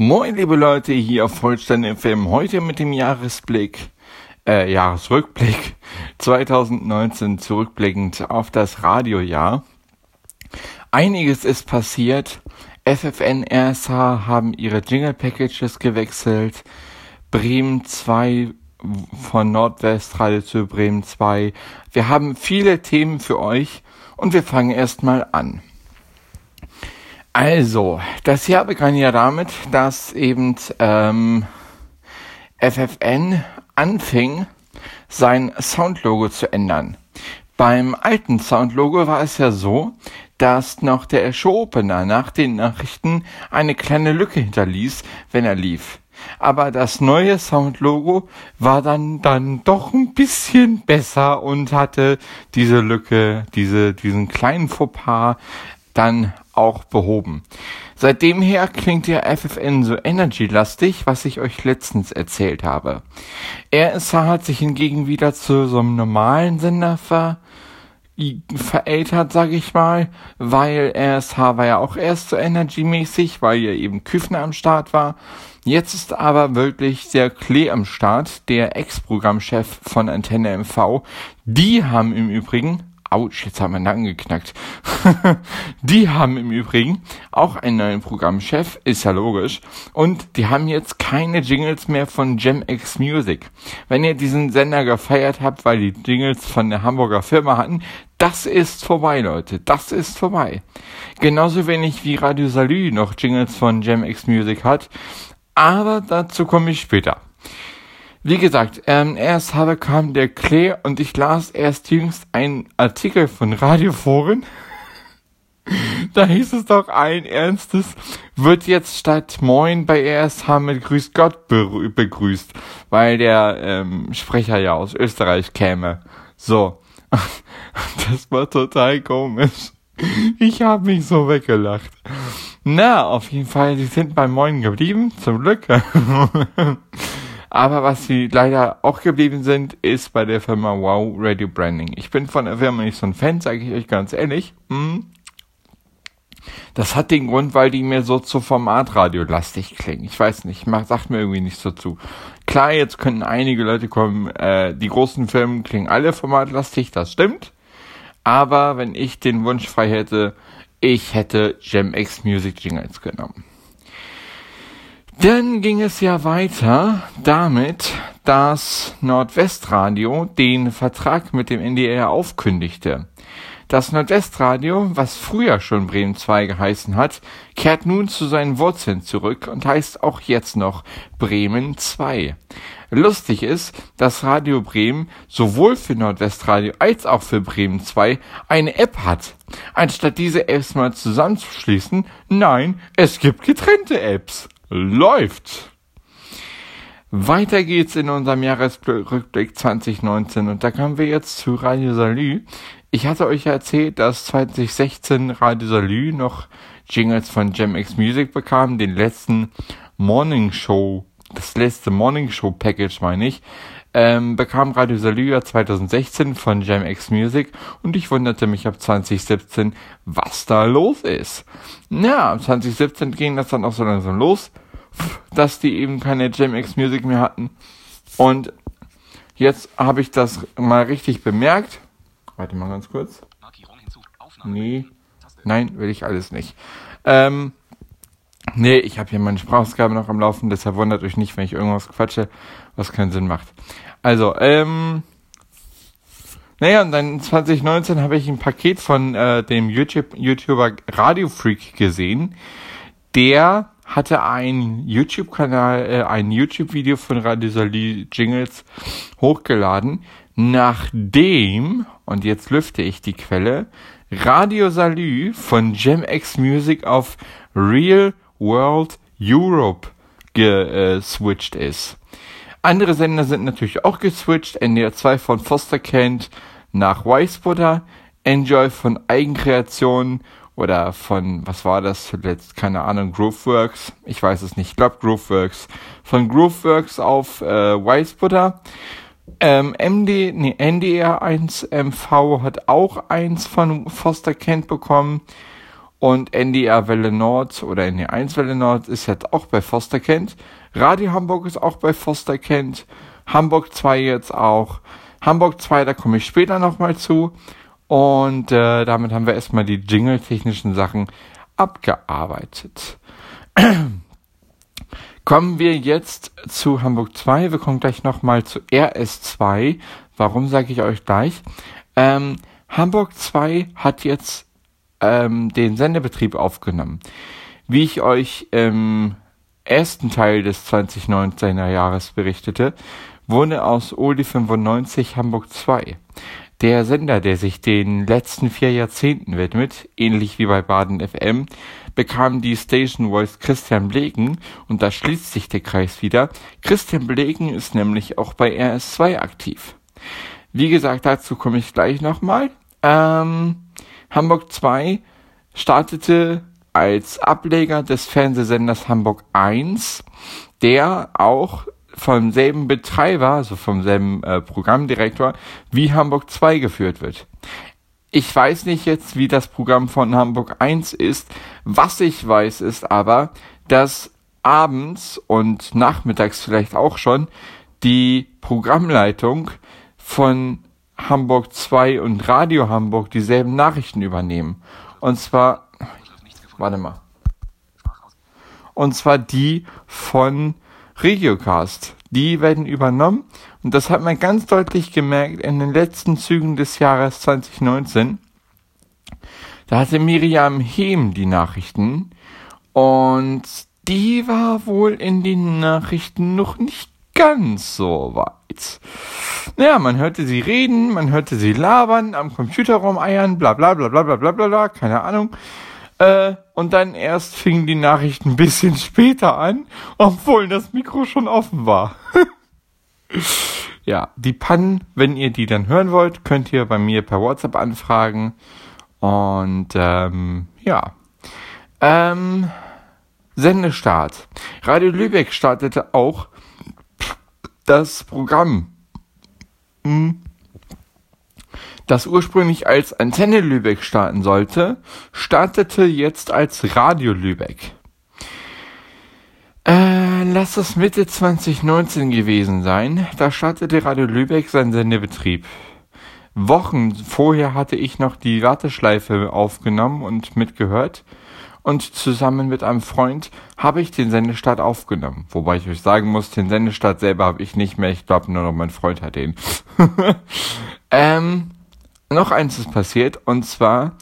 Moin, liebe Leute, hier auf Vollstein FM. Heute mit dem Jahresblick, äh, Jahresrückblick 2019 zurückblickend auf das Radiojahr. Einiges ist passiert. FFN RSH haben ihre Jingle Packages gewechselt. Bremen 2 von Nordwestradio zu Bremen 2. Wir haben viele Themen für euch und wir fangen erstmal an. Also, das Jahr begann ja damit, dass eben ähm, FFN anfing, sein Soundlogo zu ändern. Beim alten Soundlogo war es ja so, dass noch der Show-Opener nach den Nachrichten eine kleine Lücke hinterließ, wenn er lief. Aber das neue Soundlogo war dann, dann doch ein bisschen besser und hatte diese Lücke, diese, diesen kleinen Fauxpas dann auch behoben. Seitdem her klingt der FFN so energy-lastig, was ich euch letztens erzählt habe. RSH hat sich hingegen wieder zu so einem normalen Sender ver verältert, sag ich mal, weil RSH war ja auch erst so energy-mäßig, weil ja eben Küffner am Start war. Jetzt ist aber wirklich der Klee am Start, der Ex-Programmchef von Antenne MV. Die haben im Übrigen Autsch, jetzt haben wir Nacken geknackt. die haben im Übrigen auch einen neuen Programmchef, ist ja logisch. Und die haben jetzt keine Jingles mehr von GemX Music. Wenn ihr diesen Sender gefeiert habt, weil die Jingles von der Hamburger Firma hatten, das ist vorbei, Leute. Das ist vorbei. Genauso wenig wie Radio Salü noch Jingles von GemX Music hat. Aber dazu komme ich später. Wie gesagt, ähm, erst habe kam der Klee und ich las erst jüngst einen Artikel von Radioforen. da hieß es doch ein ernstes, wird jetzt statt Moin bei RSH mit Grüß Gott begrüßt, weil der ähm, Sprecher ja aus Österreich käme. So. das war total komisch. Ich habe mich so weggelacht. Na, auf jeden Fall, sie sind bei Moin geblieben, zum Glück. Aber was sie leider auch geblieben sind, ist bei der Firma Wow Radio Branding. Ich bin von der Firma nicht so ein Fan, sage ich euch ganz ehrlich. Hm. Das hat den Grund, weil die mir so zu Formatradio lastig klingen. Ich weiß nicht, macht, sagt mir irgendwie nicht so zu. Klar, jetzt könnten einige Leute kommen, äh, die großen Firmen klingen alle formatlastig, das stimmt. Aber wenn ich den Wunsch frei hätte, ich hätte GemX Music Jingles genommen. Dann ging es ja weiter damit, dass Nordwestradio den Vertrag mit dem NDR aufkündigte. Das Nordwestradio, was früher schon Bremen 2 geheißen hat, kehrt nun zu seinen Wurzeln zurück und heißt auch jetzt noch Bremen 2. Lustig ist, dass Radio Bremen sowohl für Nordwestradio als auch für Bremen 2 eine App hat. Anstatt diese Apps mal zusammenzuschließen, nein, es gibt getrennte Apps läuft. Weiter geht's in unserem Jahresrückblick 2019 und da kommen wir jetzt zu Radio Salü. Ich hatte euch erzählt, dass 2016 Radio Salü noch Jingles von GemX Music bekam, den letzten Morning Show, das letzte Morning Show Package meine ich, ähm, bekam Radio Salü ja 2016 von GemX Music und ich wunderte mich ab 2017, was da los ist. Ja, 2017 ging das dann auch so langsam los, dass die eben keine GemX Music mehr hatten. Und jetzt habe ich das mal richtig bemerkt. Warte mal ganz kurz. Nee. Nein, will ich alles nicht. Ähm, nee, ich habe hier meine Sprachausgabe noch am Laufen, deshalb wundert euch nicht, wenn ich irgendwas quatsche, was keinen Sinn macht. Also, ähm, naja, und dann 2019 habe ich ein Paket von äh, dem YouTube, YouTuber Radio Freak gesehen. Der hatte ein YouTube-Kanal, äh, ein YouTube-Video von Radio Salü Jingles hochgeladen, nachdem, und jetzt lüfte ich die Quelle, Radio Salü von GemX Music auf Real World Europe geswitcht ist. Andere Sender sind natürlich auch geswitcht. NDR 2 von Foster Kent nach Weißbutter. Enjoy von Eigenkreationen oder von, was war das zuletzt? Keine Ahnung, Grooveworks. Ich weiß es nicht. Ich glaube Grooveworks. Von Grooveworks auf äh, Weißbutter. Ähm, MD, nee, NDR 1 MV hat auch eins von Foster Kent bekommen. Und NDR Welle Nord oder NDR 1 Welle Nord ist jetzt auch bei Foster Kent. Radio Hamburg ist auch bei Foster Kent. Hamburg 2 jetzt auch. Hamburg 2, da komme ich später nochmal zu. Und äh, damit haben wir erstmal die jingle-technischen Sachen abgearbeitet. kommen wir jetzt zu Hamburg 2. Wir kommen gleich nochmal zu RS2. Warum sage ich euch gleich? Ähm, Hamburg 2 hat jetzt ähm, den Sendebetrieb aufgenommen. Wie ich euch im ersten Teil des 2019er Jahres berichtete, wurde aus Oli 95 Hamburg 2. Der Sender, der sich den letzten vier Jahrzehnten widmet, ähnlich wie bei Baden FM, bekam die Station Voice Christian Blegen und da schließt sich der Kreis wieder. Christian Blegen ist nämlich auch bei RS2 aktiv. Wie gesagt, dazu komme ich gleich nochmal. Ähm, Hamburg 2 startete als Ableger des Fernsehsenders Hamburg 1, der auch vom selben Betreiber, also vom selben äh, Programmdirektor wie Hamburg 2 geführt wird. Ich weiß nicht jetzt, wie das Programm von Hamburg 1 ist. Was ich weiß, ist aber, dass abends und nachmittags vielleicht auch schon die Programmleitung von Hamburg 2 und Radio Hamburg dieselben Nachrichten übernehmen. Und zwar, warte mal. Und zwar die von Regiocast. Die werden übernommen. Und das hat man ganz deutlich gemerkt in den letzten Zügen des Jahres 2019. Da hatte Miriam Hehm die Nachrichten. Und die war wohl in den Nachrichten noch nicht ganz so weit. Naja, man hörte sie reden, man hörte sie labern, am Computerraum eiern, bla bla bla bla bla bla bla, keine Ahnung. Äh, und dann erst fingen die Nachrichten ein bisschen später an, obwohl das Mikro schon offen war. ja, die Pannen, wenn ihr die dann hören wollt, könnt ihr bei mir per WhatsApp anfragen. Und ähm, ja. Ähm, Sendestart. Radio Lübeck startete auch das Programm, hm, das ursprünglich als Antenne Lübeck starten sollte, startete jetzt als Radio Lübeck. Äh, lass es Mitte 2019 gewesen sein. Da startete Radio Lübeck seinen Sendebetrieb. Wochen vorher hatte ich noch die Warteschleife aufgenommen und mitgehört und zusammen mit einem Freund habe ich den Sendestart aufgenommen. Wobei ich euch sagen muss, den Sendestart selber habe ich nicht mehr. Ich glaube nur noch mein Freund hat den. ähm, noch eins ist passiert und zwar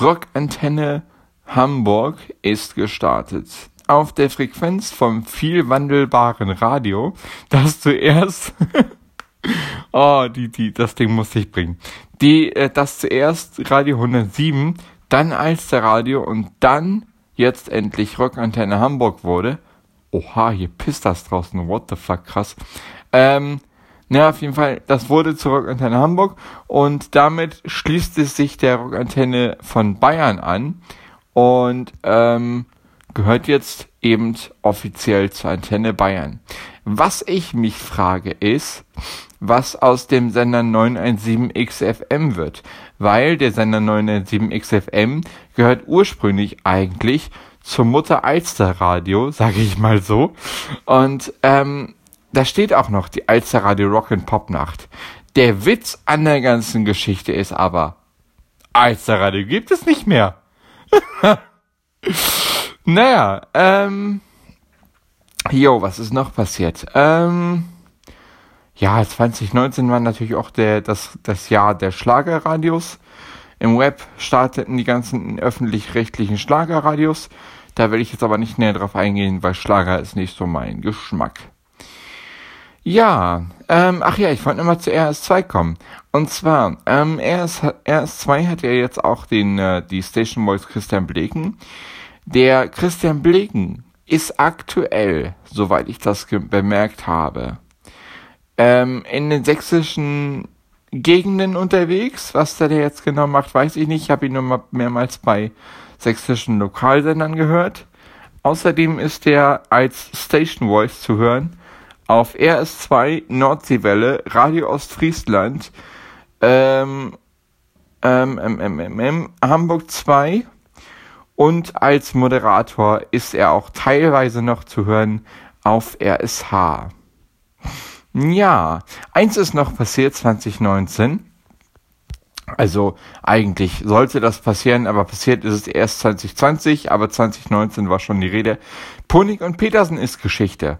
Rockantenne Hamburg ist gestartet. Auf der Frequenz vom viel wandelbaren Radio, das zuerst Oh, die, die, das Ding muss ich bringen. Die, äh, das zuerst Radio 107 dann Alsterradio und dann jetzt endlich Rockantenne Hamburg wurde. Oha, hier pisst das draußen. What the fuck, krass. Ähm, na, auf jeden Fall, das wurde zur Rockantenne Hamburg und damit schließt es sich der Rockantenne von Bayern an und ähm, gehört jetzt eben offiziell zur Antenne Bayern. Was ich mich frage ist, was aus dem Sender 917XFM wird, weil der Sender 917XFM gehört ursprünglich eigentlich zur Mutter Alster Radio, sage ich mal so. Und ähm, da steht auch noch die Alster Radio Rock and Pop Nacht. Der Witz an der ganzen Geschichte ist aber, Alster Radio gibt es nicht mehr. naja, ähm, jo, was ist noch passiert? Ähm, ja, 2019 war natürlich auch der, das, das Jahr der Schlagerradios. Im Web starteten die ganzen öffentlich-rechtlichen Schlagerradios. Da will ich jetzt aber nicht näher drauf eingehen, weil Schlager ist nicht so mein Geschmack. Ja, ähm, ach ja, ich wollte nochmal zu RS2 kommen. Und zwar, ähm, RS, RS2 hat ja jetzt auch den, äh, die Station Voice Christian Bleken. Der Christian Bleken ist aktuell, soweit ich das bemerkt habe, ähm, in den sächsischen Gegenden unterwegs. Was der jetzt genau macht, weiß ich nicht. Ich habe ihn nur mal mehrmals bei sächsischen Lokalsendern gehört. Außerdem ist er als Station Voice zu hören auf RS2 Nordseewelle, Radio Ostfriesland, ähm, ähm, ähm, ähm, ähm, Hamburg 2 Und als Moderator ist er auch teilweise noch zu hören auf RSH. Ja, eins ist noch passiert 2019. Also eigentlich sollte das passieren, aber passiert ist es erst 2020, aber 2019 war schon die Rede. Punig und Petersen ist Geschichte.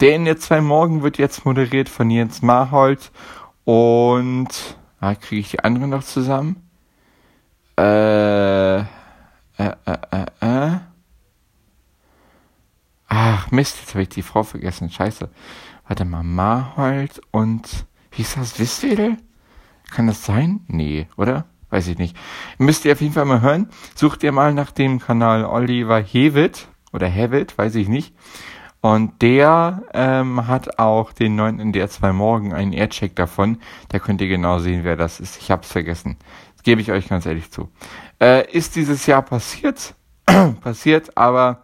Der in der zwei Morgen wird jetzt moderiert von Jens Marhold und ah, kriege ich die anderen noch zusammen? Äh, äh, äh, äh, äh. Ach Mist, jetzt habe ich die Frau vergessen. Scheiße. Warte mal, Marhold und wie ist das? Wisswedel? Kann das sein? Nee, oder? Weiß ich nicht. Müsst ihr auf jeden Fall mal hören. Sucht ihr mal nach dem Kanal Oliver Hewitt oder Hewitt, weiß ich nicht. Und der ähm, hat auch den neuen NDR 2 Morgen einen Aircheck davon. Da könnt ihr genau sehen, wer das ist. Ich hab's vergessen. Das gebe ich euch ganz ehrlich zu. Äh, ist dieses Jahr passiert? passiert, aber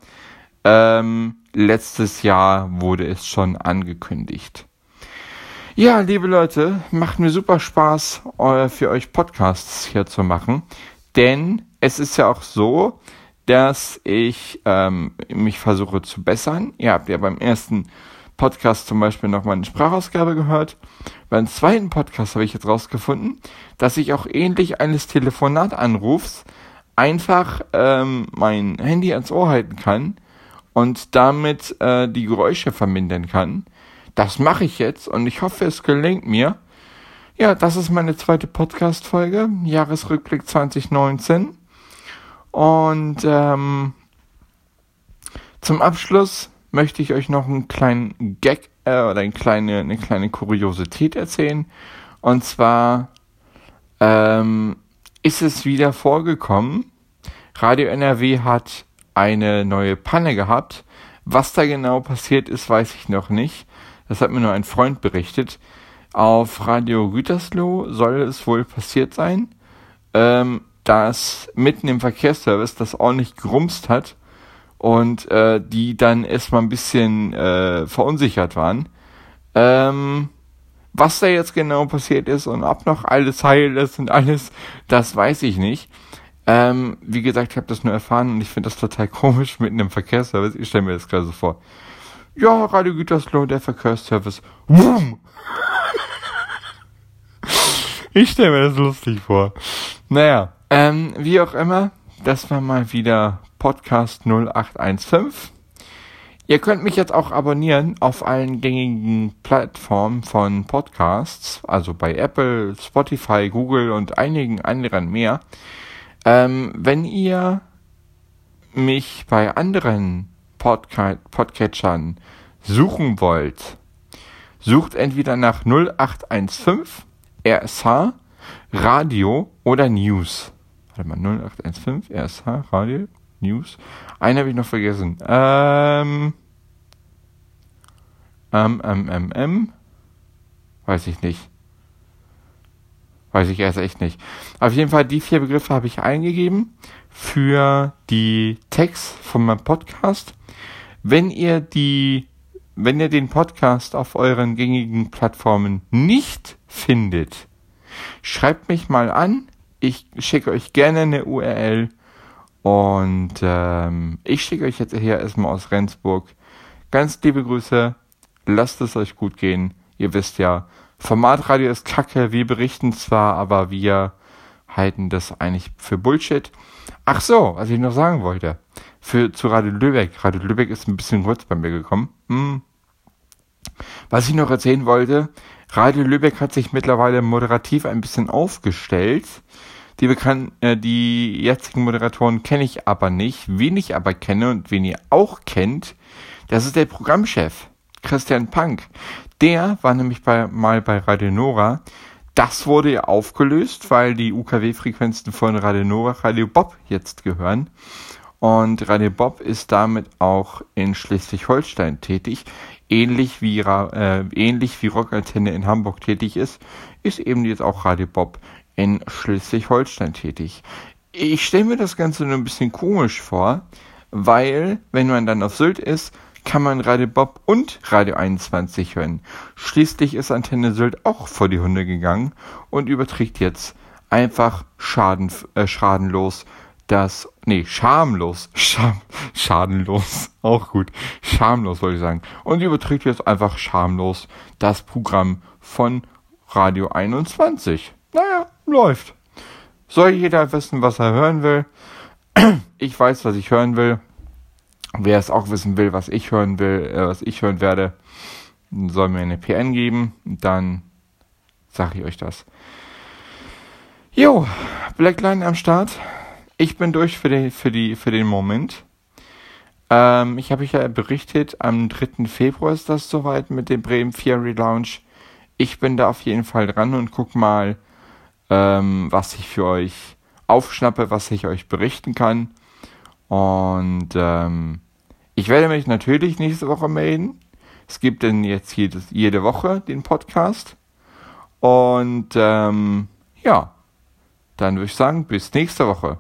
ähm, letztes Jahr wurde es schon angekündigt. Ja, liebe Leute, macht mir super Spaß, für euch Podcasts hier zu machen. Denn es ist ja auch so, dass ich ähm, mich versuche zu bessern. Ihr habt ja beim ersten Podcast zum Beispiel noch meine Sprachausgabe gehört. Beim zweiten Podcast habe ich jetzt rausgefunden, dass ich auch ähnlich eines Telefonatanrufs einfach ähm, mein Handy ans Ohr halten kann und damit äh, die Geräusche vermindern kann. Das mache ich jetzt und ich hoffe, es gelingt mir. Ja, das ist meine zweite Podcast-Folge, Jahresrückblick 2019. Und ähm, zum Abschluss möchte ich euch noch einen kleinen Gag äh, oder eine kleine, eine kleine Kuriosität erzählen. Und zwar ähm, ist es wieder vorgekommen, Radio NRW hat eine neue Panne gehabt. Was da genau passiert ist, weiß ich noch nicht. Das hat mir nur ein Freund berichtet. Auf Radio Gütersloh soll es wohl passiert sein, ähm, dass mitten im Verkehrsservice das ordentlich gerumst hat und äh, die dann erstmal ein bisschen äh, verunsichert waren. Ähm, was da jetzt genau passiert ist und ob noch alles heil ist und alles, das weiß ich nicht. Ähm, wie gesagt, ich habe das nur erfahren und ich finde das total komisch mitten im Verkehrsservice. Ich stelle mir das gerade so vor. Ja, Radio Gütersloh, der Verkehrsservice. Wum! ich stelle mir das lustig vor. Naja, ähm, wie auch immer, das war mal wieder Podcast 0815. Ihr könnt mich jetzt auch abonnieren auf allen gängigen Plattformen von Podcasts, also bei Apple, Spotify, Google und einigen anderen mehr. Ähm, wenn ihr mich bei anderen Podca Podcatchern suchen wollt, sucht entweder nach 0815 RSH, Radio oder News. Warte mal, 0815 RSH, Radio, News. Einen habe ich noch vergessen. Ähm, ähm, ähm, ähm, ähm, weiß ich nicht. Weiß ich erst echt nicht. Auf jeden Fall, die vier Begriffe habe ich eingegeben für die Tags von meinem Podcast. Wenn ihr die, wenn ihr den Podcast auf euren gängigen Plattformen nicht findet, schreibt mich mal an. Ich schicke euch gerne eine URL und ähm, ich schicke euch jetzt hier erstmal aus Rendsburg. Ganz liebe Grüße. Lasst es euch gut gehen. Ihr wisst ja, Formatradio ist kacke. Wir berichten zwar, aber wir halten das eigentlich für Bullshit. Ach so, was ich noch sagen wollte für, zu Radio Lübeck. Radio Lübeck ist ein bisschen kurz bei mir gekommen. Hm. Was ich noch erzählen wollte, Radio Lübeck hat sich mittlerweile moderativ ein bisschen aufgestellt. Die bekannten, äh, die jetzigen Moderatoren kenne ich aber nicht. Wen ich aber kenne und wen ihr auch kennt, das ist der Programmchef, Christian Punk. Der war nämlich bei, mal bei Radio Nora. Das wurde ja aufgelöst, weil die UKW-Frequenzen von Radio Nora Radio Bob jetzt gehören. Und Radio Bob ist damit auch in Schleswig-Holstein tätig. Ähnlich wie, äh, ähnlich wie Rockantenne in Hamburg tätig ist, ist eben jetzt auch Radio Bob in Schleswig-Holstein tätig. Ich stelle mir das Ganze nur ein bisschen komisch vor, weil, wenn man dann auf Sylt ist, kann man Radio Bob und Radio 21 hören. Schließlich ist Antenne Sylt auch vor die Hunde gegangen und überträgt jetzt einfach schaden, äh, schadenlos das, nee, schamlos, scham, schadenlos, auch gut, schamlos wollte ich sagen. Und überträgt jetzt einfach schamlos das Programm von Radio 21. Naja, läuft. Soll jeder wissen, was er hören will? Ich weiß, was ich hören will. Wer es auch wissen will, was ich hören will, äh, was ich hören werde, soll mir eine PN geben. Dann sage ich euch das. Jo, Blackline am Start. Ich bin durch für, den, für, die, für den Moment. Ähm, ich habe euch ja berichtet, am 3. Februar ist das soweit mit dem Bremen 4 Relaunch. Ich bin da auf jeden Fall dran und guck mal, ähm, was ich für euch aufschnappe, was ich euch berichten kann. Und ähm, ich werde mich natürlich nächste Woche melden. Es gibt denn jetzt jedes, jede Woche den Podcast. Und ähm, ja, dann würde ich sagen, bis nächste Woche.